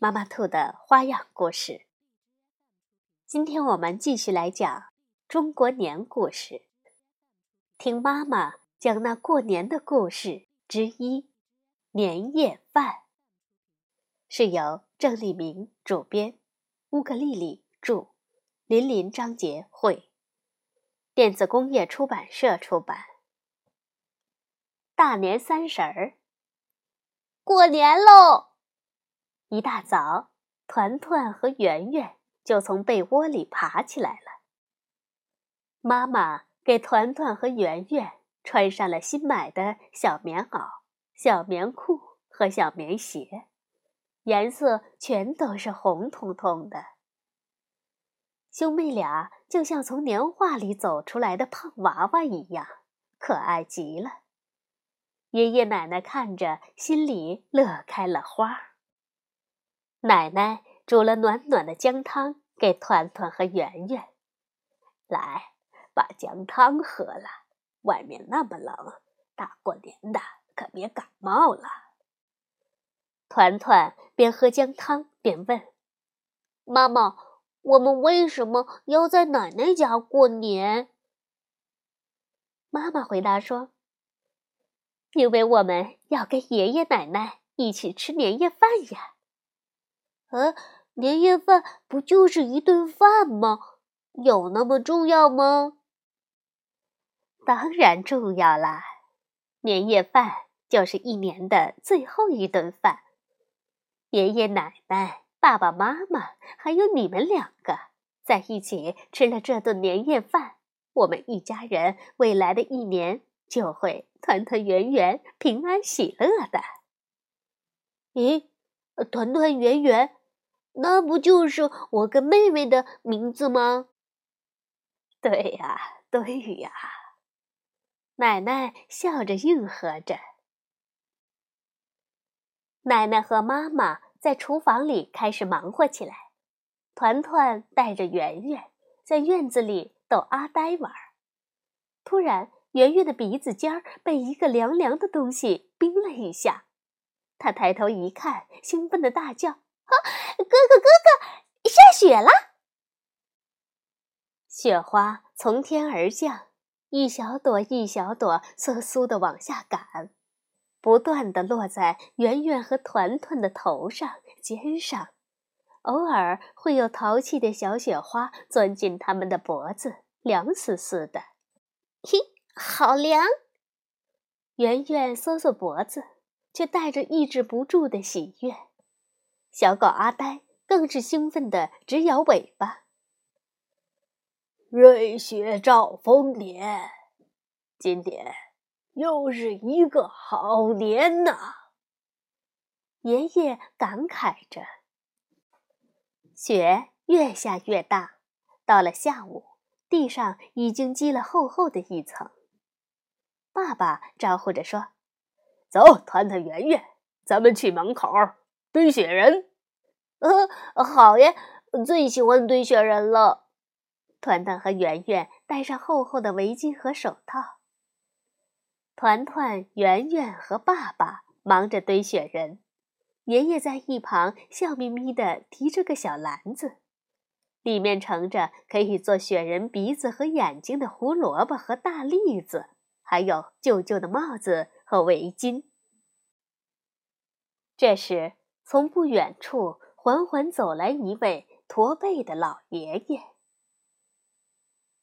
妈妈兔的花样故事。今天我们继续来讲中国年故事，听妈妈讲那过年的故事之一《年夜饭》，是由郑立明主编，乌克丽丽著，林林张杰绘，电子工业出版社出版。大年三十儿，过年喽！一大早，团团和圆圆就从被窝里爬起来了。妈妈给团团和圆圆穿上了新买的小棉袄、小棉裤和小棉鞋，颜色全都是红彤彤的。兄妹俩就像从年画里走出来的胖娃娃一样，可爱极了。爷爷奶奶看着，心里乐开了花。奶奶煮了暖暖的姜汤给团团和圆圆，来，把姜汤喝了。外面那么冷，大过年的可别感冒了。团团边喝姜汤边问：“妈妈，我们为什么要在奶奶家过年？”妈妈回答说：“因为我们要跟爷爷奶奶一起吃年夜饭呀。”呃，年夜饭不就是一顿饭吗？有那么重要吗？当然重要啦！年夜饭就是一年的最后一顿饭。爷爷奶奶、爸爸妈妈，还有你们两个在一起吃了这顿年夜饭，我们一家人未来的一年就会团团圆圆、平安喜乐的。咦，团团圆圆。那不就是我跟妹妹的名字吗？对呀，对呀，奶奶笑着应和着。奶奶和妈妈在厨房里开始忙活起来，团团带着圆圆在院子里逗阿呆玩。突然，圆圆的鼻子尖儿被一个凉凉的东西冰了一下，她抬头一看，兴奋的大叫。啊，哥哥哥哥，下雪了！雪花从天而降，一小朵一小朵簌簌的往下赶，不断的落在圆圆和团团的头上、肩上，偶尔会有淘气的小雪花钻进他们的脖子，凉丝丝的。嘿，好凉！圆圆缩缩脖子，却带着抑制不住的喜悦。小狗阿呆更是兴奋的直摇尾巴。瑞雪兆丰年，今年又是一个好年呐！爷爷感慨着。雪越下越大，到了下午，地上已经积了厚厚的一层。爸爸招呼着说：“走，团团圆圆，咱们去门口堆雪人。”呃，好耶！最喜欢堆雪人了。团团和圆圆戴上厚厚的围巾和手套。团团、圆圆和爸爸忙着堆雪人，爷爷在一旁笑眯眯地提着个小篮子，里面盛着可以做雪人鼻子和眼睛的胡萝卜和大栗子，还有旧旧的帽子和围巾。这时，从不远处。缓缓走来一位驼背的老爷爷。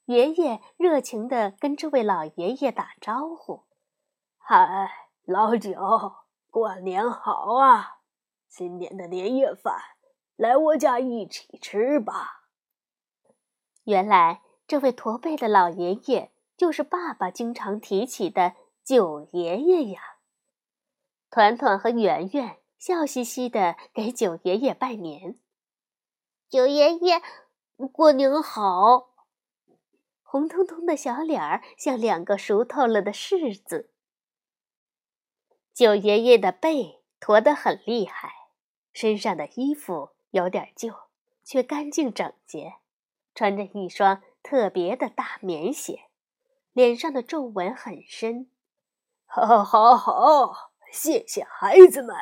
爷爷热情地跟这位老爷爷打招呼：“嗨，老九，过年好啊！今年的年夜饭，来我家一起吃吧。”原来，这位驼背的老爷爷就是爸爸经常提起的九爷爷呀。团团和圆圆。笑嘻嘻的给九爷爷拜年。九爷爷，过年好！红彤彤的小脸儿像两个熟透了的柿子。九爷爷的背驼得很厉害，身上的衣服有点旧，却干净整洁，穿着一双特别的大棉鞋，脸上的皱纹很深。好，好，好，谢谢孩子们。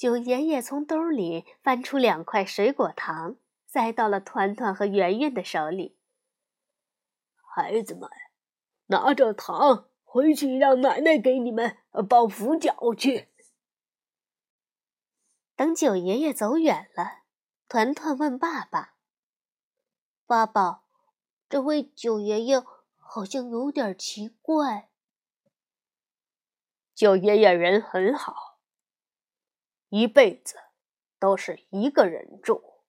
九爷爷从兜里翻出两块水果糖，塞到了团团和圆圆的手里。孩子们，拿着糖回去，让奶奶给你们包福饺去。等九爷爷走远了，团团问爸爸：“爸爸，这位九爷爷好像有点奇怪。”九爷爷人很好。一辈子都是一个人住。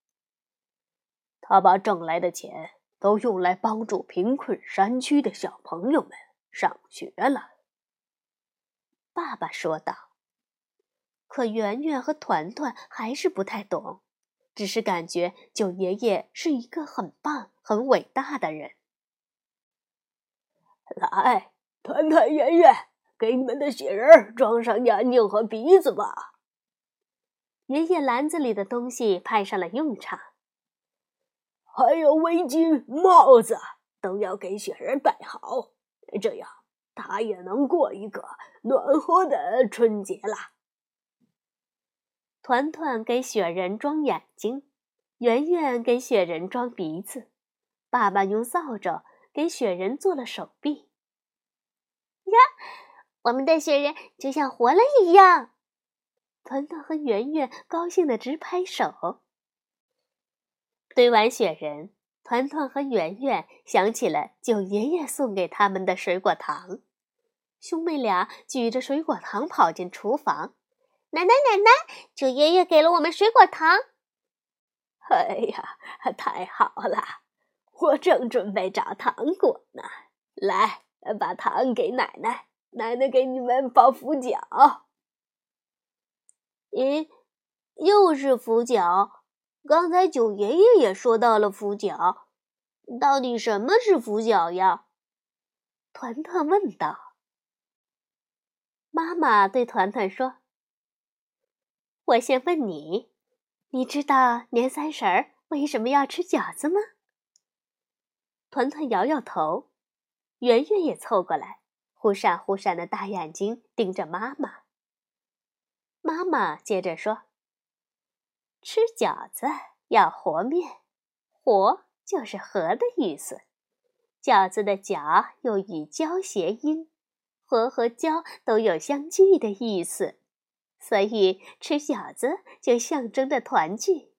他把挣来的钱都用来帮助贫困山区的小朋友们上学了。爸爸说道。可圆圆和团团还是不太懂，只是感觉九爷爷是一个很棒、很伟大的人。来，团团、圆圆，给你们的雪人装上眼睛和鼻子吧。爷爷篮子里的东西派上了用场，还有围巾、帽子都要给雪人戴好，这样他也能过一个暖和的春节啦。团团给雪人装眼睛，圆圆给雪人装鼻子，爸爸用扫帚给雪人做了手臂。呀，我们的雪人就像活了一样。团团和圆圆高兴的直拍手。堆完雪人，团团和圆圆想起了九爷爷送给他们的水果糖，兄妹俩举着水果糖跑进厨房。奶奶，奶奶，九爷爷给了我们水果糖。哎呀，太好了！我正准备找糖果呢。来，把糖给奶奶，奶奶给你们包福饺。咦，又是福角？刚才九爷爷也说到了福角，到底什么是福角呀？团团问道。妈妈对团团说：“我先问你，你知道年三十儿为什么要吃饺子吗？”团团摇摇头，圆圆也凑过来，忽闪忽闪的大眼睛盯着妈妈。妈妈接着说：“吃饺子要和面，和就是和的意思。饺子的饺又与交谐音，和和交都有相聚的意思，所以吃饺子就象征着团聚。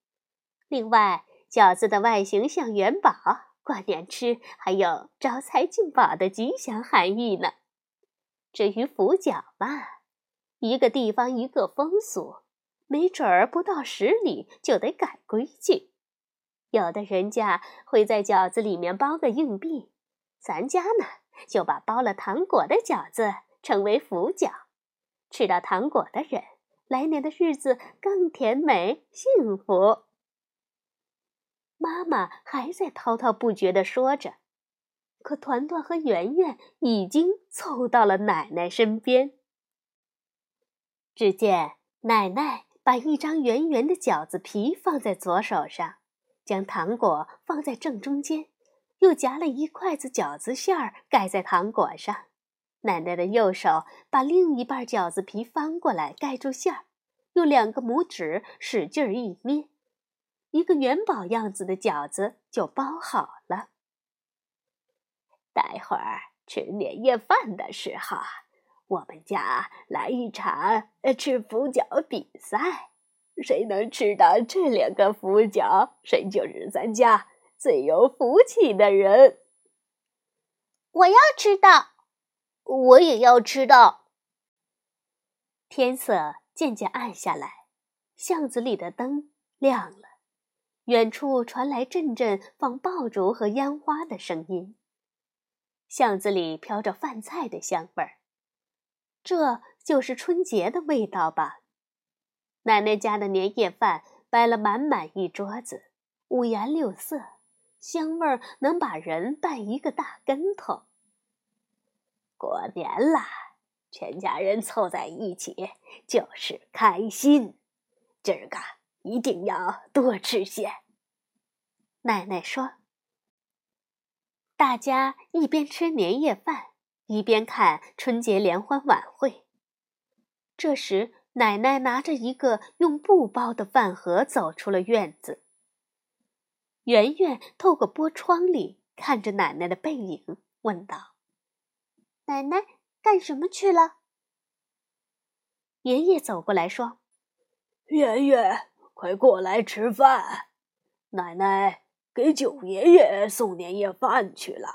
另外，饺子的外形像元宝，过年吃还有招财进宝的吉祥含义呢。至于福饺嘛。”一个地方一个风俗，没准儿不到十里就得改规矩。有的人家会在饺子里面包个硬币，咱家呢就把包了糖果的饺子称为福饺。吃到糖果的人，来年的日子更甜美幸福。妈妈还在滔滔不绝地说着，可团团和圆圆已经凑到了奶奶身边。只见奶奶把一张圆圆的饺子皮放在左手上，将糖果放在正中间，又夹了一筷子饺子馅儿盖在糖果上。奶奶的右手把另一半饺子皮翻过来盖住馅儿，用两个拇指使劲儿一捏，一个元宝样子的饺子就包好了。待会儿吃年夜饭的时候。我们家来一场吃福饺比赛，谁能吃到这两个福饺，谁就是咱家最有福气的人。我要吃到，我也要吃到。天色渐渐暗下来，巷子里的灯亮了，远处传来阵阵放爆竹和烟花的声音，巷子里飘着饭菜的香味儿。这就是春节的味道吧。奶奶家的年夜饭摆了满满一桌子，五颜六色，香味儿能把人绊一个大跟头。过年啦，全家人凑在一起就是开心，今儿个一定要多吃些。奶奶说。大家一边吃年夜饭，一边看春节联欢晚会。这时，奶奶拿着一个用布包的饭盒走出了院子。圆圆透过玻窗里看着奶奶的背影，问道：“奶奶干什么去了？”爷爷走过来说：“圆圆，快过来吃饭，奶奶。”给九爷爷送年夜饭去了，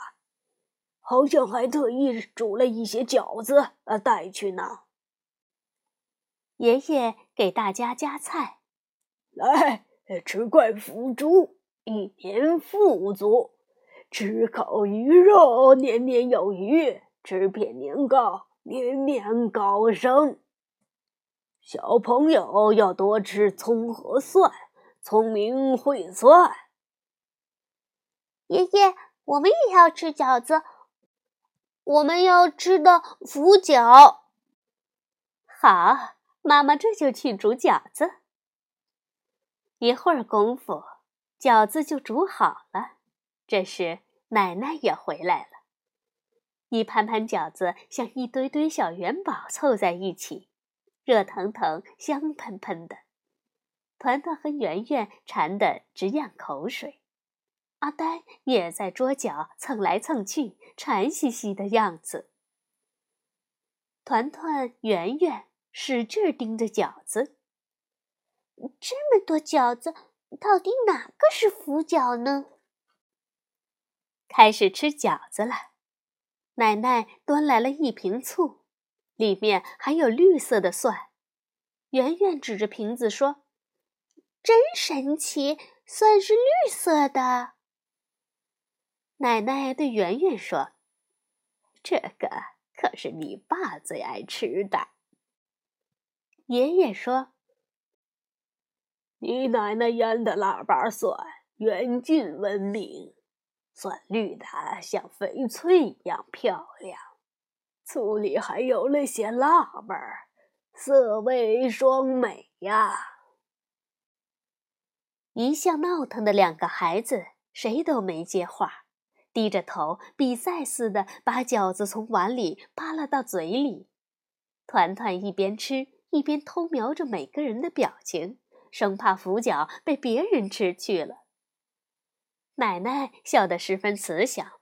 好像还特意煮了一些饺子呃带去呢。爷爷给大家夹菜，来吃块腐竹，一年富足；吃口鱼肉，年年有余；吃片年糕，年年高升。小朋友要多吃葱和蒜，聪明会算。爷爷，我们也要吃饺子，我们要吃的腐饺。好，妈妈这就去煮饺子。一会儿功夫，饺子就煮好了。这时，奶奶也回来了，一盘盘饺子像一堆堆小元宝凑在一起，热腾腾、香喷喷的。团团和圆圆馋得直咽口水。阿呆也在桌角蹭来蹭去，馋兮兮的样子。团团、圆圆使劲盯着饺子，这么多饺子，到底哪个是福饺呢？开始吃饺子了。奶奶端来了一瓶醋，里面还有绿色的蒜。圆圆指着瓶子说：“真神奇，蒜是绿色的。”奶奶对圆圆说：“这个可是你爸最爱吃的。”爷爷说：“你奶奶腌的腊八蒜远近闻名，蒜绿的像翡翠一样漂亮，醋里还有了些辣味儿，色味双美呀。”一向闹腾的两个孩子谁都没接话。低着头，比赛似的把饺子从碗里扒拉到嘴里。团团一边吃一边偷瞄着每个人的表情，生怕福饺被别人吃去了。奶奶笑得十分慈祥：“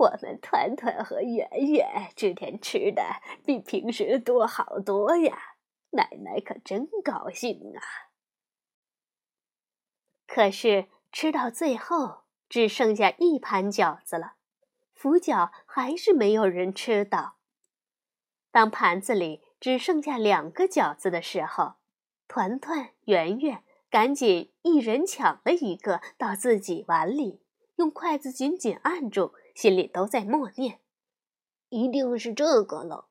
我们团团和圆圆这天吃的比平时多好多呀，奶奶可真高兴啊！”可是吃到最后。只剩下一盘饺子了，福饺还是没有人吃到。当盘子里只剩下两个饺子的时候，团团、圆圆赶紧一人抢了一个到自己碗里，用筷子紧紧按住，心里都在默念：“一定是这个了，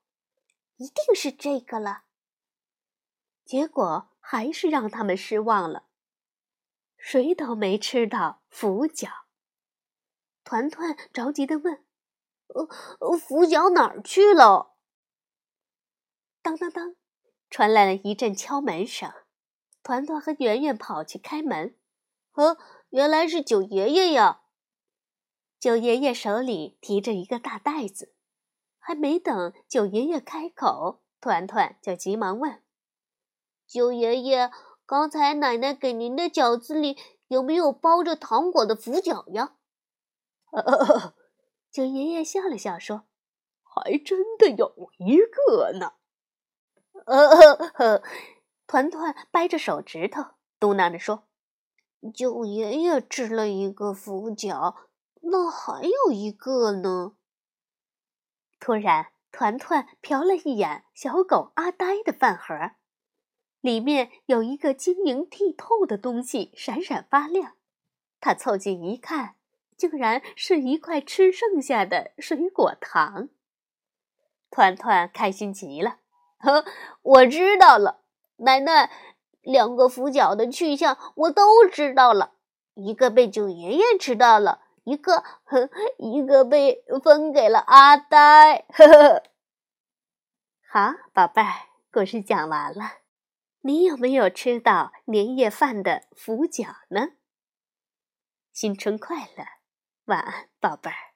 一定是这个了。”结果还是让他们失望了，谁都没吃到福饺。团团着急的问：“呃，福饺哪儿去了？”当当当，传来了一阵敲门声。团团和圆圆跑去开门，呵，原来是九爷爷呀！九爷爷手里提着一个大袋子，还没等九爷爷开口，团团就急忙问：“九爷爷，刚才奶奶给您的饺子里有没有包着糖果的福饺呀？” 呃九爷爷笑了笑说：“还真的有一个呢。”呃，团团掰着手指头嘟囔着说：“九爷爷吃了一个福饺，那还有一个呢。”突然，团团瞟了一眼小狗阿呆的饭盒，里面有一个晶莹剔透的东西，闪闪发亮。他凑近一看。竟然是一块吃剩下的水果糖，团团开心极了。呵，我知道了，奶奶，两个福角的去向我都知道了，一个被九爷爷吃到了，一个，呵，一个被分给了阿呆。呵呵。好，宝贝儿，故事讲完了。你有没有吃到年夜饭的福角呢？新春快乐，晚安，宝贝儿。